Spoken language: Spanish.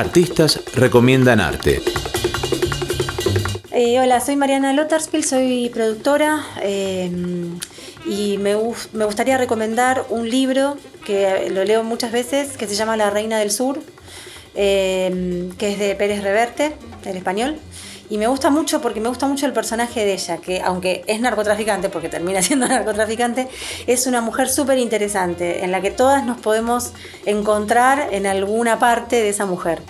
Artistas recomiendan arte. Eh, hola, soy Mariana Lotterspiel, soy productora eh, y me, gustaría recomendar un libro que lo leo muchas veces que se llama La Reina del Sur, eh, que es de Pérez Reverte, el español. Y me gusta mucho porque me gusta mucho el personaje de ella, que aunque es narcotraficante, porque termina siendo narcotraficante, es una mujer súper interesante, en la que todas nos podemos encontrar en alguna parte de esa mujer.